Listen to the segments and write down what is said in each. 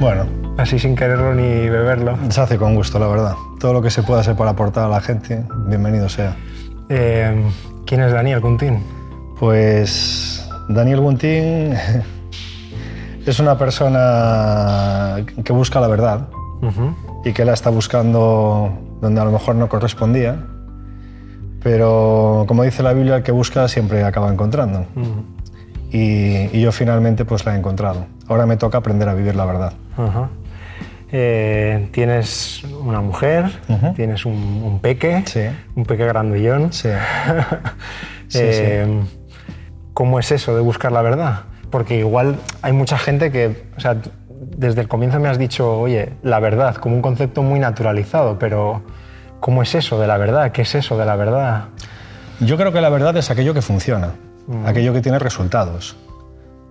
Bueno, Así sin quererlo ni beberlo. se hace con gusto, la verdad. Todo lo que se pueda hacer para aportar a la gente, bienvenido sea. Eh, ¿Quién es Daniel Cuntín? Pues Daniel Guntín es una persona que busca la verdad y que la está buscando donde a lo mejor no correspondía, pero como dice la Biblia, el que busca siempre acaba encontrando. Y, y yo finalmente pues la he encontrado. Ahora me toca aprender a vivir la verdad. Ajá. Eh, tienes una mujer, Ujú. tienes un, un peque, Sí. un peque grandullón. Sí. Sí, Eh, ¿Cómo es eso de buscar la verdad? Porque igual hay mucha gente que, o sea, desde el comienzo me has dicho, oye, la verdad, como un concepto muy naturalizado, pero ¿cómo es eso de la verdad? ¿Qué es eso de la verdad? Yo creo que la verdad es aquello que funciona, aquello que tiene resultados.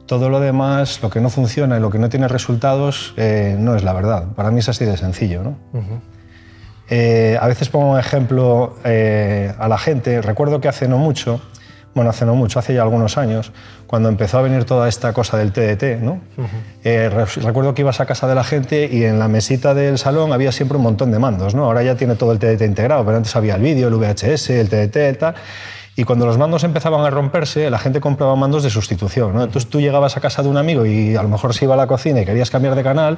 Todo lo demás, lo que no funciona y lo que no tiene resultados, eh, no es la verdad. Para mí es así de sencillo. ¿no? Eh, a veces pongo un ejemplo eh, a la gente. Recuerdo que hace no mucho, bueno, hace no mucho, hace ya algunos años, cuando empezó a venir toda esta cosa del TDT, ¿no? Eh, re- recuerdo que ibas a casa de la gente y en la mesita del salón había siempre un montón de mandos. ¿no? Ahora ya tiene todo el TDT integrado, pero antes había el vídeo, el VHS, el TDT, el tal. Y cuando los mandos empezaban a romperse, la gente compraba mandos de sustitución. ¿no? Entonces tú llegabas a casa de un amigo y a lo mejor se iba a la cocina y querías cambiar de canal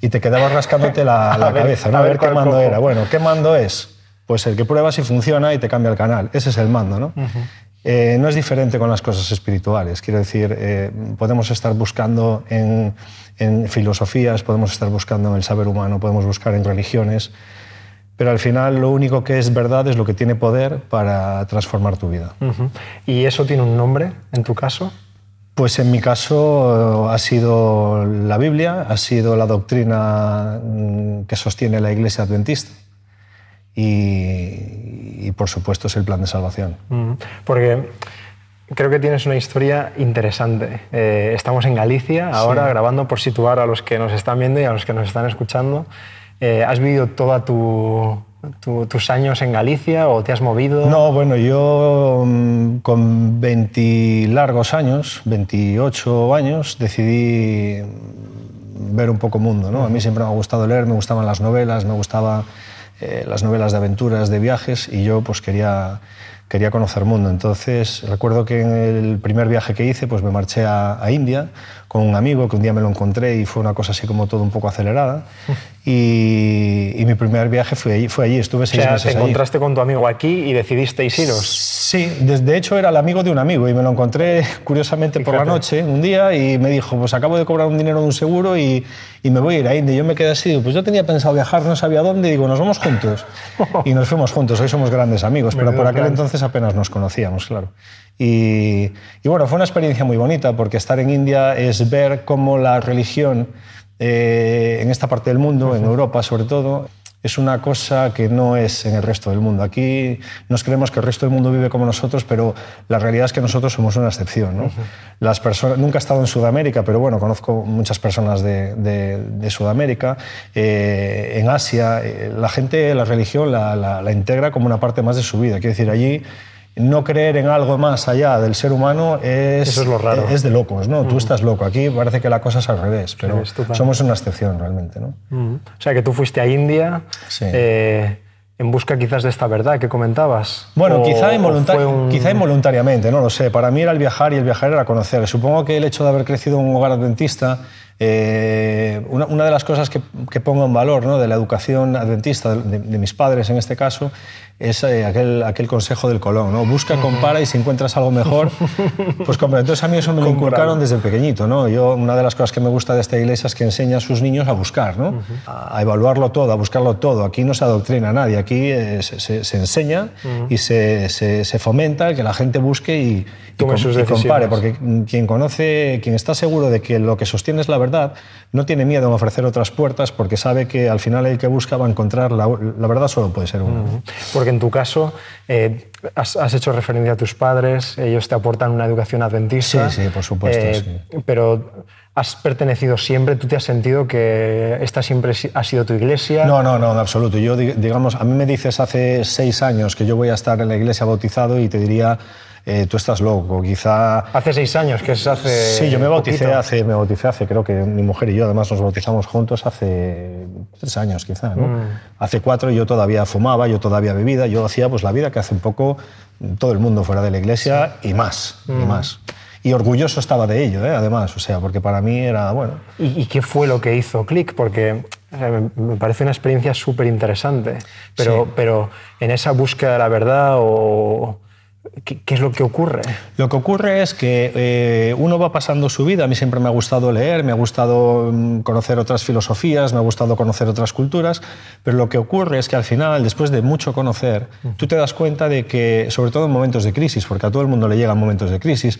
y te quedabas rascándote la, la ver- cabeza, ¿no? a a ver qué mando cojo. era. Bueno, ¿qué mando es? Pues el que prueba si funciona y te cambia el canal. Ese es el mando, ¿no? Eh, no es diferente con las cosas espirituales. Quiero decir, eh, podemos estar buscando en, en filosofías, podemos estar buscando en el saber humano, podemos buscar en religiones, pero al final lo único que es verdad es lo que tiene poder para transformar tu vida. ¿Y eso tiene un nombre en tu caso? Pues en mi caso eh, ha sido la Biblia, ha sido la doctrina mm, que sostiene la Iglesia Adventista y, y, por supuesto es el plan de salvación. Porque creo que tienes una historia interesante. Eh, estamos en Galicia ahora grabando por situar a los que nos están viendo y a los que nos están escuchando. Eh, ¿Has vivido todos tu, tu- tus años en Galicia o te has movido? No, bueno, yo mm, con 20 largos años, 28 años, decidí mm, ver un poco mundo. ¿no? A mí siempre me ha gustado leer, me gustaban las novelas, me gustaban eh, las novelas de aventuras, de viajes, y yo pues quería, quería conocer mundo. Entonces recuerdo que en el primer viaje que hice pues me marché a, a India con un amigo que un día me lo encontré y fue una cosa así como todo un poco acelerada. Y, y mi primer viaje fue allí, fue allí estuve O seis sea, meses te allí. encontraste con tu amigo aquí y decidisteis iros. Sí, de hecho era el amigo de un amigo y me lo encontré curiosamente por la noche un día y me dijo, pues acabo de cobrar un dinero de un seguro y, y me voy a ir a India. Y yo me quedé así, digo, pues yo tenía pensado viajar, no sabía dónde, y digo, nos vamos juntos. Y nos fuimos juntos, hoy somos grandes amigos, pero por aquel plan. entonces apenas nos conocíamos, claro. Y, y bueno, fue una experiencia muy bonita porque estar en India es ver cómo la religión eh, en esta parte del mundo, en Europa sobre todo, es una cosa que no es en el resto del mundo. Aquí nos creemos que el resto del mundo vive como nosotros, pero la realidad es que nosotros somos una excepción. ¿no? Las personas, nunca he estado en Sudamérica, pero bueno, conozco muchas personas de, de- de Sudamérica. Eh, en Asia, eh, la gente la religión la, la- la integra como una parte más de su vida. Quiero decir, allí no creer en algo más allá del ser humano es, Eso es lo raro. es de locos. ¿no? Tú estás loco. Aquí parece que la cosa es al revés, pero somos una excepción realmente. ¿no? Ujú. O sea, que tú fuiste a India Sí. eh, en busca quizás de esta verdad que comentabas. Bueno, O- quizá, involuntari- un- quizá involuntariamente, no lo sé. Para mí era el viajar y el viajar era conocer. Supongo que el hecho de haber crecido en un hogar adventista, eh, una, una de las cosas que, que pongo en valor ¿no? de la educación adventista, de, de mis padres en este caso, es eh, aquel, aquel consejo del Colón. ¿no? Busca, compara y si encuentras algo mejor, pues compra. Entonces a mí eso me lo inculcaron desde pequeñito. ¿no? Yo, una de las cosas que me gusta de esta iglesia es que enseña a sus niños a buscar, ¿no? a, a evaluarlo todo, a buscarlo todo. Aquí no se adoctrina a nadie, aquí eh, se, se- se enseña y se, se- fomenta que la gente busque y Tome sus y compare, decisiones. porque quien conoce, quien está seguro de que lo que sostiene es la verdad, no tiene miedo en ofrecer otras puertas porque sabe que al final el que busca va a encontrar la, la verdad solo puede ser una. Porque en tu caso eh, has, has hecho referencia a tus padres, ellos te aportan una educación adventista. Sí, sí, por supuesto, eh, Pero has pertenecido siempre, tú te has sentido que esta siempre si- ha sido tu iglesia. No, no, no, en absoluto. Yo, di- digamos, a mí me dices hace seis años que yo voy a estar en la iglesia bautizado y te diría, eh, tú estás loco, quizá... Hace seis años, que es hace... Sí, yo me bauticé, hace, me bauticé hace, creo que mi mujer y yo además nos bautizamos juntos hace tres años quizá, ¿no? Mm. Hace cuatro yo todavía fumaba, yo todavía bebida, yo hacía pues la vida que hace un poco todo el mundo fuera de la iglesia y más, y mm. más. Y orgulloso estaba de ello, ¿eh? además, o sea, porque para mí era, bueno... ¿Y, qué fue lo que hizo Click? Porque me parece una experiencia súper interesante, pero, pero en esa búsqueda de la verdad o ¿Qué, es lo que ocurre? Lo que ocurre es que eh, uno va pasando su vida. A mí siempre me ha gustado leer, me ha gustado mm, conocer otras filosofías, me ha gustado conocer otras culturas, pero lo que ocurre es que al final, después de mucho conocer, tú te das cuenta de que, sobre todo en momentos de crisis, porque a todo el mundo le llegan momentos de crisis,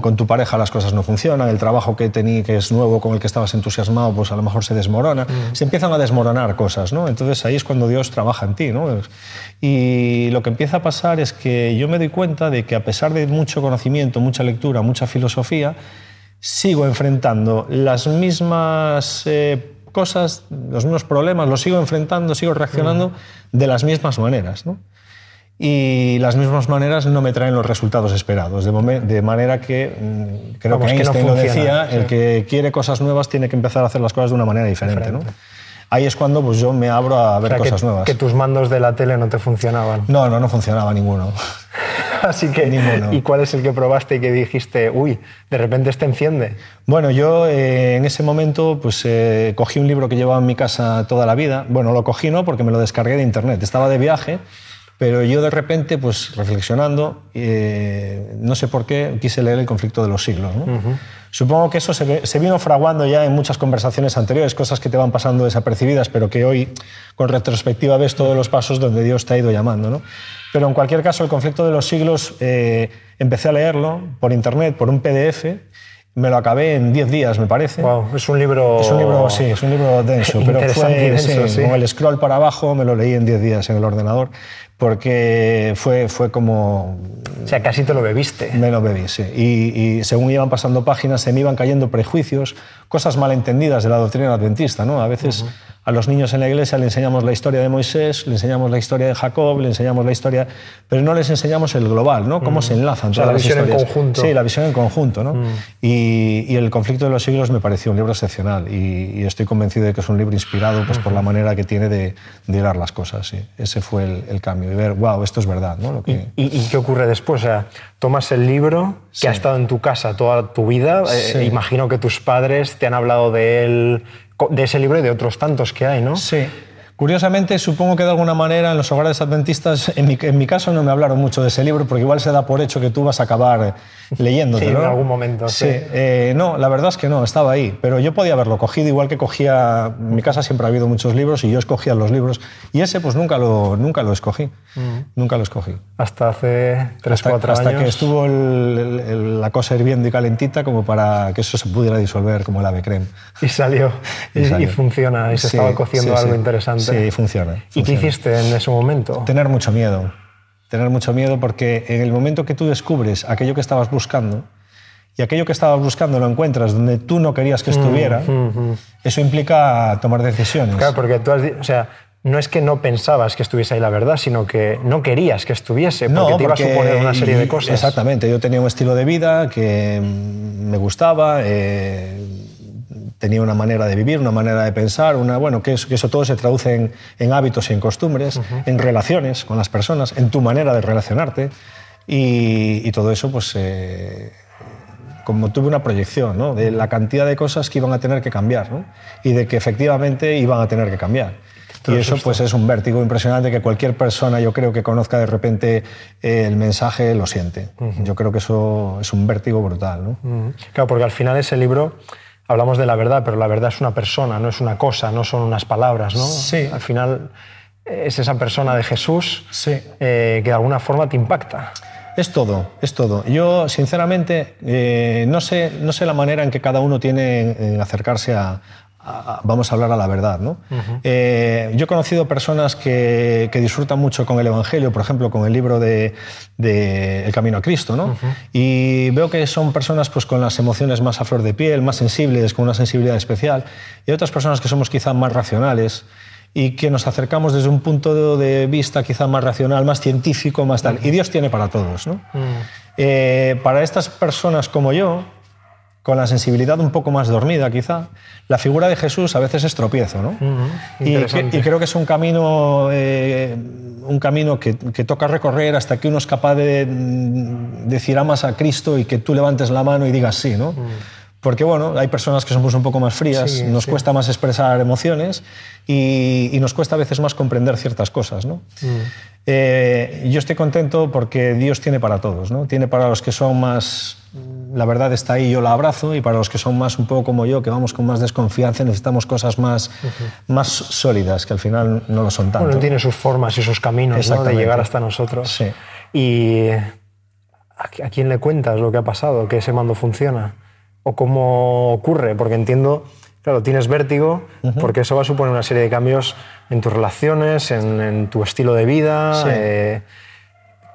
con tu pareja las cosas no funcionan, el trabajo que tení, que es nuevo, con el que estabas entusiasmado, pues a lo mejor se desmorona, mm. se empiezan a desmoronar cosas, ¿no? Entonces ahí es cuando Dios trabaja en ti, ¿no? Y lo que empieza a pasar es que yo me doy cuenta de que a pesar de mucho conocimiento, mucha lectura, mucha filosofía, sigo enfrentando las mismas eh, cosas, los mismos problemas, los sigo enfrentando, sigo reaccionando mm. de las mismas maneras, ¿no? y las mismas maneras no me traen los resultados esperados. De, manera que mm, creo que Einstein lo decía, el que quiere cosas nuevas tiene que empezar a hacer las cosas de una manera diferente. ¿no? Ahí es cuando pues, yo me abro a ver cosas que, nuevas. Que tus mandos de la tele no te funcionaban. No, no, no funcionaba ninguno. Así que, ninguno. ¿y cuál es el que probaste y que dijiste, uy, de repente este enciende? Bueno, yo eh, en ese momento pues eh, cogí un libro que llevaba en mi casa toda la vida. Bueno, lo cogí no porque me lo descargué de internet. Estaba de viaje pero yo de repente, pues reflexionando, eh, no sé por qué, quise leer El conflicto de los siglos. Supongo que eso se, vino fraguando ya en muchas conversaciones anteriores, cosas que te van pasando desapercibidas, pero que hoy, con retrospectiva, ves todos los pasos donde Dios te ha ido llamando. ¿no? Pero en cualquier caso, El conflicto de los siglos, eh, empecé a leerlo por internet, por un PDF, me lo acabé en 10 días, me parece. Wow, es un libro... Es un libro, sí, es un libro denso, pero fue sí, con el scroll para abajo, me lo leí en 10 días en el ordenador porque fue, fue como... O sea, casi te lo bebiste. Me lo bebí, sí. Y, según iban pasando páginas se me iban cayendo prejuicios, cosas malentendidas de la doctrina adventista, ¿no? A veces a los niños en la iglesia le enseñamos la historia de Moisés, le enseñamos la historia de Jacob, le enseñamos la historia, pero no les enseñamos el global, ¿no? Cómo se enlazan todas la visión en conjunto. Sí, la visión en conjunto, ¿no? Y, El conflicto de los siglos me pareció un libro excepcional y, estoy convencido de que es un libro inspirado pues, por la manera que tiene de, de las cosas, sí. Ese fue el, cambio, de ver, wow, esto es verdad, ¿no? Lo que... ¿Y, qué ocurre después? O sea, tomas el libro que ha estado en tu casa toda tu vida, eh, imagino que tus padres te han hablado de él de ese libro y de otros tantos que hay, ¿no? Sí. Curiosamente, supongo que de alguna manera en los hogares adventistas, en mi, en mi, caso no me hablaron mucho de ese libro, porque igual se da por hecho que tú vas a acabar leyéndote, sí, en algún momento. Sí. Eh, no, la verdad es que no, estaba ahí. Pero yo podía haberlo cogido, igual que cogía. En mi casa siempre ha habido muchos libros y yo escogía los libros. Y ese, pues nunca lo, nunca lo escogí. Mm. Nunca lo escogí. Hasta hace 3, 4 años. Hasta que estuvo la cosa hirviendo y calentita, como para que eso se pudiera disolver como el ave creme. Y salió. y, funciona. Y se estaba cociendo algo interesante. Sí, funciona, ¿Y qué hiciste en ese momento? Tener mucho miedo. Tener mucho miedo porque en el momento que tú descubres aquello que estabas buscando y aquello que estabas buscando lo encuentras donde tú no querías que estuviera, mm, mm, mm. eso implica tomar decisiones. Claro, porque tú has, o sea, no es que no pensabas que estuviese ahí la verdad, sino que no querías que estuviese, porque no, te iba a suponer una serie de cosas. Exactamente, yo tenía un estilo de vida que me gustaba, eh, tenía una manera de vivir, una manera de pensar, una, bueno, que, eso, todo se traduce en, hábitos y en costumbres, en relaciones con las personas, en tu manera de relacionarte y, todo eso, pues, eh, como tuve una proyección ¿no? de la cantidad de cosas que iban a tener que cambiar ¿no? y de que efectivamente iban a tener que cambiar. Y eso pues es un vértigo impresionante que cualquier persona, yo creo que conozca de repente eh, el mensaje, lo siente. Yo creo que eso es un vértigo brutal. ¿no? Claro, porque al final ese libro hablamos de la verdad, pero la verdad es una persona, no es una cosa, no son unas palabras, ¿no? Sí. Al final es esa persona de Jesús sí. Eh, que de alguna forma te impacta. Es todo, es todo. Yo, sinceramente, eh, no, sé, no sé la manera en que cada uno tiene en acercarse a, vamos a hablar a la verdad. ¿no? Eh, yo he conocido personas que, disfrutan mucho con el Evangelio, por ejemplo, con el libro de, El Camino a Cristo, ¿no? y veo que son personas pues, con las emociones más a flor de piel, más sensibles, con una sensibilidad especial, y otras personas que somos quizá más racionales y que nos acercamos desde un punto de vista quizá más racional, más científico, más tal. Y Dios tiene para todos. ¿no? Eh, para estas personas como yo, con la sensibilidad un poco más dormida quizá, la figura de Jesús a veces es tropiezo. ¿no? y, y, creo que es un camino, eh, un camino que, que, toca recorrer hasta que uno es capaz de decir amas a Cristo y que tú levantes la mano y digas sí. ¿no? Porque bueno, hay personas que somos un poco más frías, nos cuesta más expresar emociones y, nos cuesta a veces más comprender ciertas cosas. ¿no? Mm. Eh, yo estoy contento porque Dios tiene para todos. ¿no? Tiene para los que son más, la verdad está ahí, yo la abrazo, y para los que son más un poco como yo, que vamos con más desconfianza, necesitamos cosas más, más sólidas, que al final no lo son tanto. Bueno, tiene sus formas y sus caminos ¿no? de llegar hasta nosotros. Sí. ¿Y a quién le cuentas lo que ha pasado, que ese mando funciona? O cómo ocurre? Porque entiendo, claro, tienes vértigo, porque eso va a suponer una serie de cambios en tus relaciones, en, tu estilo de vida. Eh,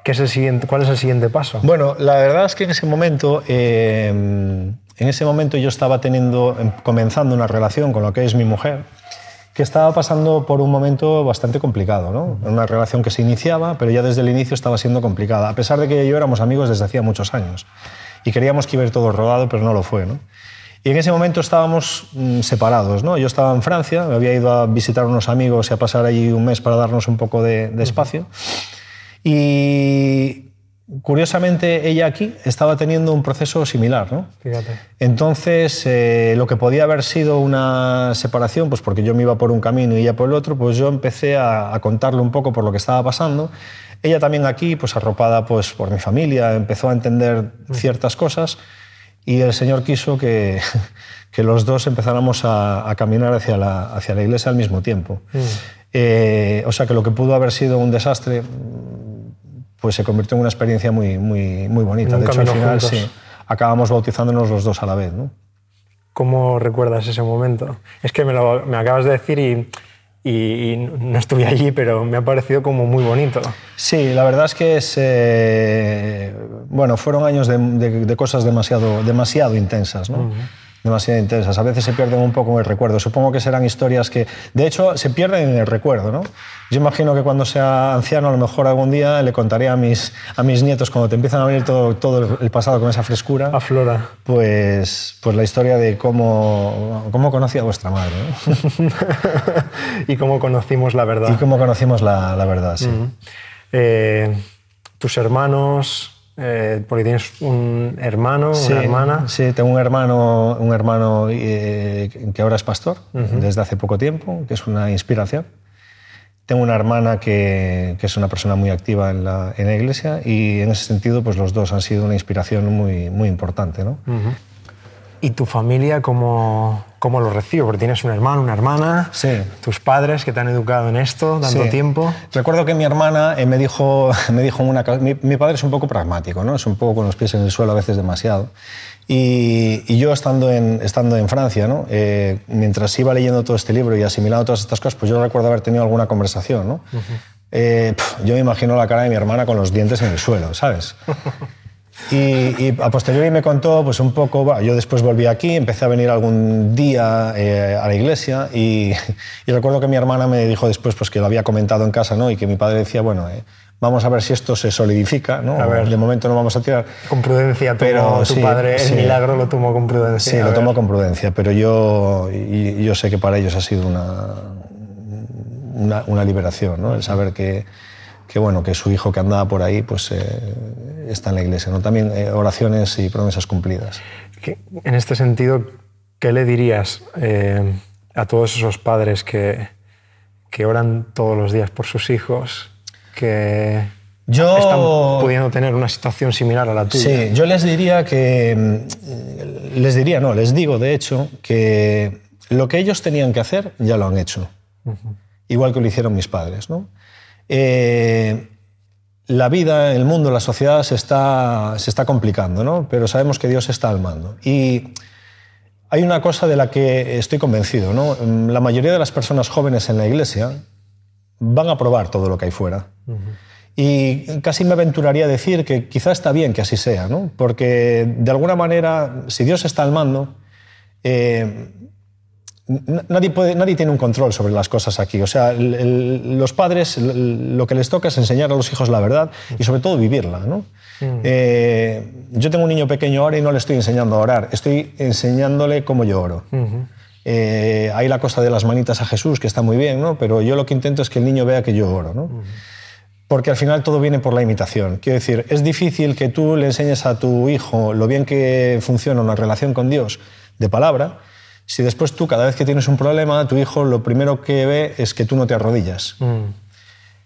¿qué es el siguiente, ¿Cuál es el siguiente paso? Bueno, la verdad es que en ese momento, eh, en ese momento yo estaba teniendo, em, comenzando una relación con lo que es mi mujer, que estaba pasando por un momento bastante complicado, ¿no? Una relación que se iniciaba, pero ya desde el inicio estaba siendo complicada, a pesar de que yo éramos amigos desde hacía muchos años y queríamos que iba a ir todo rodado, pero no lo fue. ¿no? Y en ese momento estábamos mm, separados. ¿no? Yo estaba en Francia, me había ido a visitar a unos amigos y a pasar allí un mes para darnos un poco de, espacio. Y curiosamente ella aquí estaba teniendo un proceso similar. ¿no? Fíjate. Entonces, eh, lo que podía haber sido una separación, pues porque yo me iba por un camino y ella por el otro, pues yo empecé a, a contarle un poco por lo que estaba pasando ella también aquí, pues arropada pues, por mi familia, empezó a entender ciertas cosas y el Señor quiso que, que los dos empezáramos a, caminar hacia la, hacia la iglesia al mismo tiempo. Mm. Eh, o sea que lo que pudo haber sido un desastre, pues se convirtió en una experiencia muy, muy, muy bonita. de hecho, al final sí, acabamos bautizándonos los dos a la vez. ¿no? ¿Cómo recuerdas ese momento? Es que me lo me acabas de decir y y, no estuve allí, pero me ha parecido como muy bonito. Sí, la verdad es que es, eh, bueno, fueron años de, cosas demasiado, demasiado intensas, ¿no? Demasiado intensas. A veces se pierden un poco en el recuerdo. Supongo que serán historias que, de hecho, se pierden en el recuerdo. ¿no? Yo imagino que cuando sea anciano, a lo mejor algún día le contaré a mis, a mis nietos, cuando te empiezan a venir todo, todo el pasado con esa frescura, aflora. Pues, pues la historia de cómo, cómo conocí a vuestra madre. y cómo conocimos la verdad. Y cómo conocimos la, la verdad, sí. Eh, tus hermanos, eh, porque tienes un hermano, una hermana. Sí, tengo un hermano, un hermano eh, que ahora es pastor desde hace poco tiempo, que es una inspiración. Tengo una hermana que, que es una persona muy activa en la, en la, iglesia y en ese sentido pues los dos han sido una inspiración muy, muy importante. ¿no? ¿Y tu familia cómo, cómo lo recibe? Porque tienes un hermano, una hermana, sí. tus padres que te han educado en esto tanto tiempo. Recuerdo que mi hermana eh, me dijo, me dijo una mi, mi, padre es un poco pragmático, ¿no? es un poco con los pies en el suelo, a veces demasiado. Y, y yo estando en, estando en Francia, ¿no? Eh, mientras iba leyendo todo este libro y asimilando todas estas cosas, pues yo recuerdo haber tenido alguna conversación. ¿no? eh, pff, yo me imagino la cara de mi hermana con los dientes en el suelo, ¿sabes? Y, a posteriori me contó pues un poco, yo después volví aquí, empecé a venir algún día eh, a la iglesia y, y, recuerdo que mi hermana me dijo después pues que lo había comentado en casa ¿no? y que mi padre decía, bueno, eh, vamos a ver si esto se solidifica, ¿no? A ver. de momento no vamos a tirar. Con prudencia, pero tu sí, padre el sí. milagro lo tomó con prudencia. Sí, lo tomó con prudencia, pero yo, y, yo sé que para ellos ha sido una, una, una liberación, ¿no? el saber que que bueno que su hijo que andaba por ahí pues eh, está en la iglesia no también eh, oraciones y promesas cumplidas. En este sentido qué le dirías eh, a todos esos padres que, que oran todos los días por sus hijos que yo, están pudiendo tener una situación similar a la tuya sí yo les diría que mm, les diría no les digo de hecho que lo que ellos tenían que hacer ya lo han hecho. Uh -huh. igual que lo hicieron mis padres no eh, la vida, el mundo, la sociedad se está, se está complicando, ¿no? pero sabemos que Dios está al mando. Y hay una cosa de la que estoy convencido. ¿no? La mayoría de las personas jóvenes en la iglesia van a probar todo lo que hay fuera. Uh -huh. Y casi me aventuraría a decir que quizá está bien que así sea, ¿no? porque de alguna manera, si Dios está al mando, eh, nadie, puede, nadie tiene un control sobre las cosas aquí. O sea, los padres lo que les toca es enseñar a los hijos la verdad y sobre todo vivirla. ¿no? Mm. Eh, yo tengo un niño pequeño ahora y no le estoy enseñando a orar, estoy enseñándole cómo yo oro. Eh, hay la cosa de las manitas a Jesús, que está muy bien, ¿no? pero yo lo que intento es que el niño vea que yo oro. ¿no? Porque al final todo viene por la imitación. Quiero decir, es difícil que tú le enseñes a tu hijo lo bien que funciona una relación con Dios de palabra, si después tú, cada vez que tienes un problema, tu hijo lo primero que ve es que tú no te arrodillas. Mm.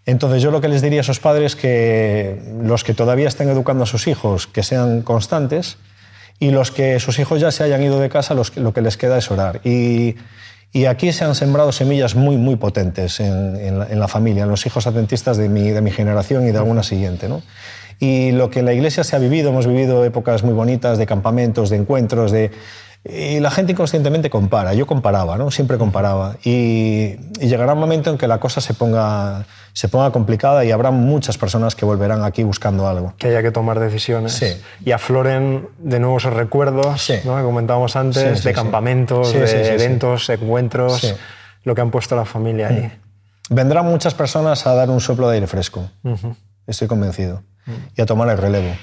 Entonces yo lo que les diría a esos padres que los que todavía estén educando a sus hijos, que sean constantes, y los que sus hijos ya se hayan ido de casa, lo que les queda es orar. Y, aquí se han sembrado semillas muy, muy potentes en, la, familia, en los hijos adventistas de mi, de mi generación y de alguna siguiente. ¿no? Y lo que en la iglesia se ha vivido, hemos vivido épocas muy bonitas de campamentos, de encuentros, de, y la gente inconscientemente compara, yo comparaba, ¿no? siempre comparaba. Y, llegará un momento en que la cosa se ponga, se ponga complicada y habrá muchas personas que volverán aquí buscando algo. Que haya que tomar decisiones. Sí. Y afloren de nuevo esos recuerdos ¿no? que comentábamos antes, de campamentos, de eventos, encuentros, lo que han puesto la familia ahí. Mm. Vendrán muchas personas a dar un soplo de aire fresco, estoy convencido, mm. y a tomar el relevo.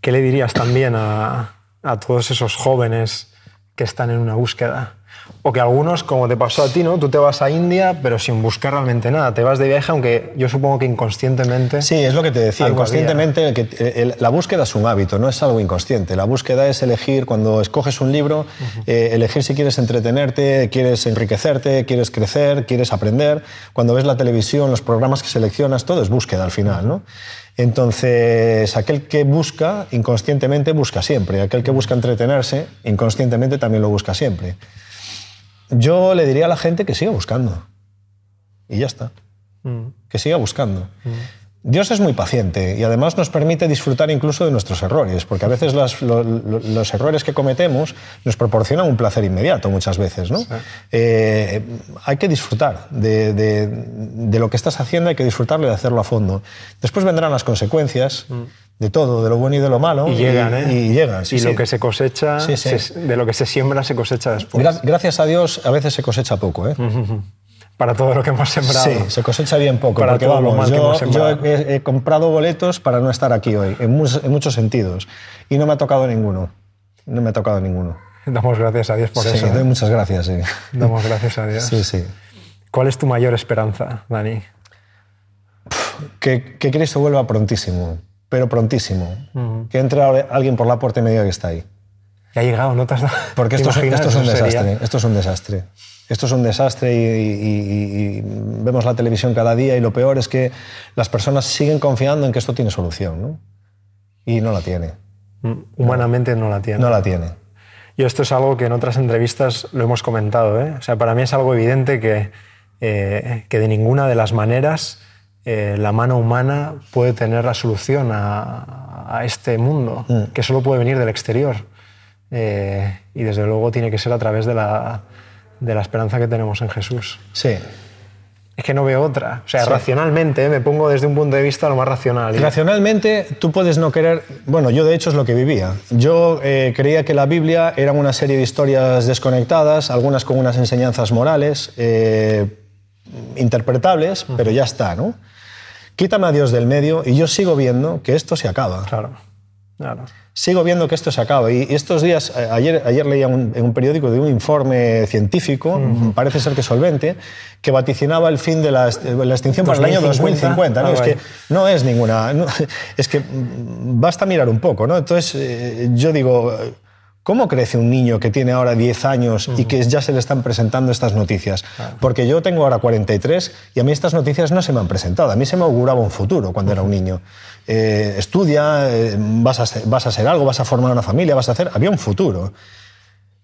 ¿Qué le dirías también a, a todos esos jóvenes que están en una búsqueda. O que algunos, como te pasó a ti, ¿no? Tú te vas a India, pero sin buscar realmente nada. Te vas de viaje, aunque yo supongo que inconscientemente. Sí, es lo que te decía. Inconscientemente, que, la búsqueda es un hábito, no es algo inconsciente. La búsqueda es elegir, cuando escoges un libro, eh, elegir si quieres entretenerte, quieres enriquecerte, quieres crecer, quieres aprender. Cuando ves la televisión, los programas que seleccionas, todo es búsqueda al final, ¿no? Entonces, aquel que busca, inconscientemente busca siempre. Aquel que busca entretenerse, inconscientemente también lo busca siempre. Yo le diría a la gente que siga buscando. Y ya está. Mm. Que siga buscando. Mm. Dios es muy paciente y además nos permite disfrutar incluso de nuestros errores, porque a veces los, errores que cometemos nos proporcionan un placer inmediato muchas veces. ¿no? Eh, hay que disfrutar de, lo que estás haciendo, hay que disfrutarlo y hacerlo a fondo. Después vendrán las consecuencias. Mm. De todo, de lo bueno y de lo malo. Y llegan, ¿eh? Y llegan. y lo que se cosecha, de lo que se siembra, se cosecha después. Gracias a Dios, a veces se cosecha poco. ¿eh? Para todo lo que hemos sembrado. Sí, se cosecha bien poco. Para todo lo mal yo, que hemos sembrado. Yo he, comprado boletos para no estar aquí hoy, en, muchos sentidos. Y no me ha tocado ninguno. No me ha tocado ninguno. Damos gracias a Dios por eso. Sí, doy ¿eh? muchas gracias, sí. Damos gracias a Dios. Sí, sí. ¿Cuál es tu mayor esperanza, Dani? Que, que Cristo vuelva prontísimo, pero prontísimo. Que entre alguien por la puerta y me diga que está ahí. Y ha llegado, ¿no te Porque esto, esto es un desastre. Esto es un desastre esto es un desastre y, vemos la televisión cada día y lo peor es que las personas siguen confiando en que esto tiene solución, ¿no? Y no la tiene. Mm, humanamente no, la tiene. No la tiene. Y esto es algo que en otras entrevistas lo hemos comentado. ¿eh? O sea, para mí es algo evidente que, eh, que de ninguna de las maneras eh, la mano humana puede tener la solución a, este mundo, mm. que solo puede venir del exterior. y desde luego tiene que ser a través de la, de la esperanza que tenemos en Jesús. Sí. Es que no veo otra. O sea, racionalmente, ¿eh? me pongo desde un punto de vista lo más racional. Racionalmente, tú puedes no querer... Bueno, yo de hecho es lo que vivía. Yo eh, creía que la Biblia era una serie de historias desconectadas, algunas con unas enseñanzas morales, eh, interpretables, pero ya está, ¿no? Quítame a Dios del medio y yo sigo viendo que esto se acaba. Claro, claro sigo viendo que esto se acaba. Y estos días, eh, ayer, ayer leía en un periódico de un informe científico, parece ser que solvente, que vaticinaba el fin de la, extinción para el año 2050. ¿no? Ah, es que no es ninguna. es que basta mirar un poco. ¿no? Entonces, eh, yo digo. ¿Cómo crece un niño que tiene ahora 10 años y que ya se le están presentando estas noticias? Porque yo tengo ahora 43 y a mí estas noticias no se me han presentado. A mí se me auguraba un futuro cuando era un niño. Eh, estudia, eh, vas, a hacer, vas a algo, vas a formar una familia, vas a hacer... Había un futuro.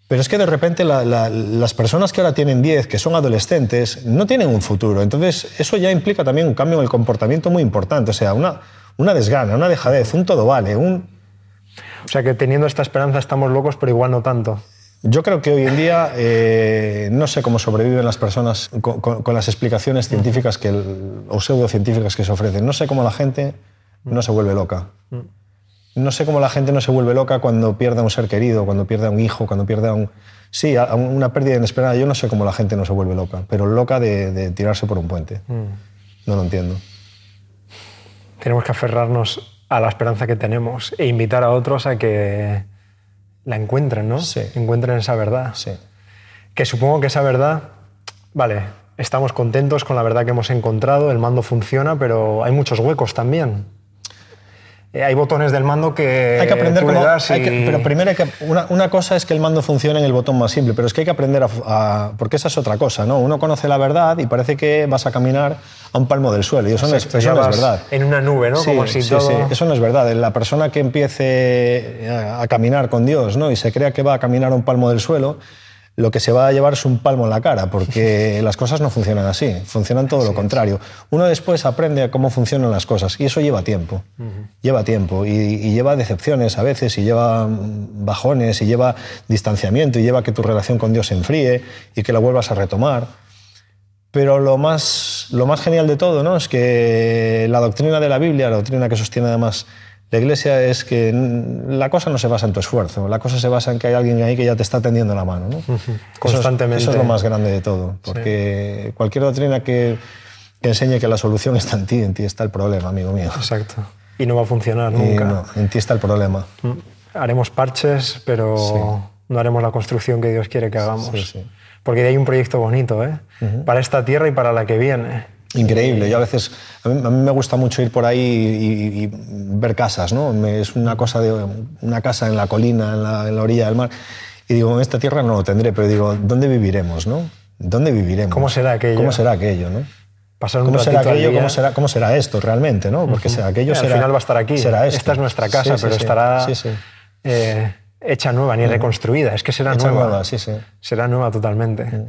Pero es que de repente las personas que ahora tienen 10, que son adolescentes, no tienen un futuro. Entonces eso ya implica también un cambio en el comportamiento muy importante. O sea, una, una desgana, una dejadez, un todo vale, un o sea que teniendo esta esperanza estamos locos, pero igual no tanto. Yo creo que hoy en día eh, no sé cómo sobreviven las personas con, las explicaciones científicas que o pseudocientíficas que se ofrecen. No sé cómo la gente no se vuelve loca. No sé cómo la gente no se vuelve loca cuando pierde a un ser querido, cuando pierde a un hijo, cuando pierde a un... Sí, una pérdida inesperada. Yo no sé cómo la gente no se vuelve loca, pero loca de, tirarse por un puente. Mm. No lo entiendo. Tenemos que aferrarnos a la esperanza que tenemos e invitar a otros a que la encuentren, ¿no? Sí. Encuentren esa verdad. Sí. Que supongo que esa verdad, vale, estamos contentos con la verdad que hemos encontrado, el mando funciona, pero hay muchos huecos también. Eh, hay botones del mando que hay que aprender cómo, pero primero hay que, una, cosa es que el mando funcione en el botón más simple pero es que hay que aprender a, porque esa es otra cosa no uno conoce la verdad y parece que vas a caminar a un palmo del suelo y eso, no, es, verdad. en una nube no Como si sí, sí, eso no es verdad. La persona que empiece a caminar con Dios no y se crea que va a caminar a un palmo del suelo lo que se va a llevar es un palmo en la cara, porque las cosas no funcionan así, funcionan todo lo contrario. Uno después aprende a cómo funcionan las cosas y eso lleva tiempo, lleva tiempo y, lleva decepciones a veces y lleva bajones y lleva distanciamiento y lleva que tu relación con Dios se enfríe y que la vuelvas a retomar. Pero lo más, lo más genial de todo ¿no? es que la doctrina de la Biblia, la doctrina que sostiene además la iglesia es que la cosa no se basa en tu esfuerzo, la cosa se basa en que hay alguien ahí que ya te está tendiendo la mano. ¿no? Constantemente. Eso es, lo más grande de todo, porque cualquier doctrina que, enseñe que la solución está en ti, en ti está el problema, amigo mío. Exacto. Y no va a funcionar nunca. No, en ti está el problema. Mm. Haremos parches, pero no haremos la construcción que Dios quiere que hagamos. Porque hay un proyecto bonito, ¿eh? Para esta tierra y para la que viene. Increíble. Yo a veces, a mí, me gusta mucho ir por ahí y, ver casas, ¿no? Es una cosa de una casa en la colina, en la, orilla del mar. Y digo, en esta tierra no lo tendré, pero digo, ¿dónde viviremos, no? ¿Dónde viviremos? ¿Cómo será aquello? ¿Cómo será aquello, no? Pasar un ¿Cómo será aquello? ¿Cómo será, ¿Cómo será esto realmente, no? Porque será aquello Al final va a estar aquí. Será Esta es nuestra casa, pero estará eh, hecha nueva, ni reconstruida. Es que será hecha nueva. nueva sí, sí. Será nueva totalmente.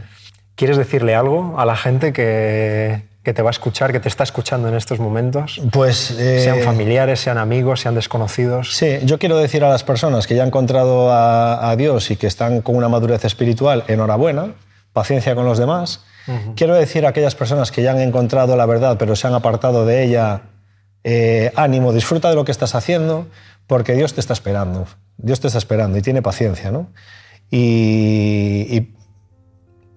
¿Quieres decirle algo a la gente que que te va a escuchar, que te está escuchando en estos momentos? Pues... Eh, sean familiares, sean amigos, sean desconocidos. Sí, yo quiero decir a las personas que ya han encontrado a, Dios y que están con una madurez espiritual, enhorabuena, paciencia con los demás. Quiero decir a aquellas personas que ya han encontrado la verdad pero se han apartado de ella, eh, ánimo, disfruta de lo que estás haciendo porque Dios te está esperando. Dios te está esperando y tiene paciencia, ¿no? Y, y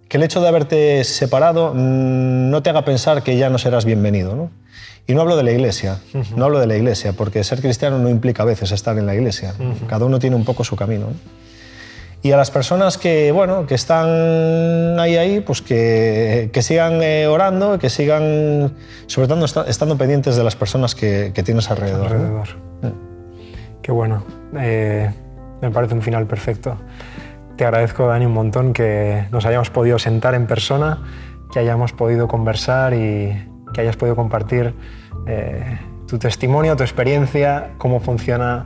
que el hecho de haberte separado mm, no te haga pensar que ya no serás bienvenido. ¿no? Y no hablo de la iglesia, no hablo de la iglesia, porque ser cristiano no implica a veces estar en la iglesia. Cada uno tiene un poco su camino. Y a las personas que, bueno, que están ahí, ahí pues que, que sigan eh, orando, que sigan, sobre todo, estando pendientes de las personas que, que tienes alrededor. alrededor. Qué bueno. Eh, me parece un final perfecto. Te agradezco, Dani, un montón que nos hayamos podido sentar en persona, que hayamos podido conversar y que hayas podido compartir eh, tu testimonio, tu experiencia, cómo funciona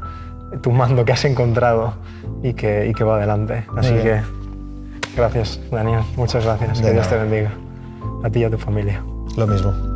tu mando que has encontrado y que, y que va adelante. Así que gracias, Daniel. Muchas gracias. que Dios te bendiga. A ti y a tu familia. Lo mismo.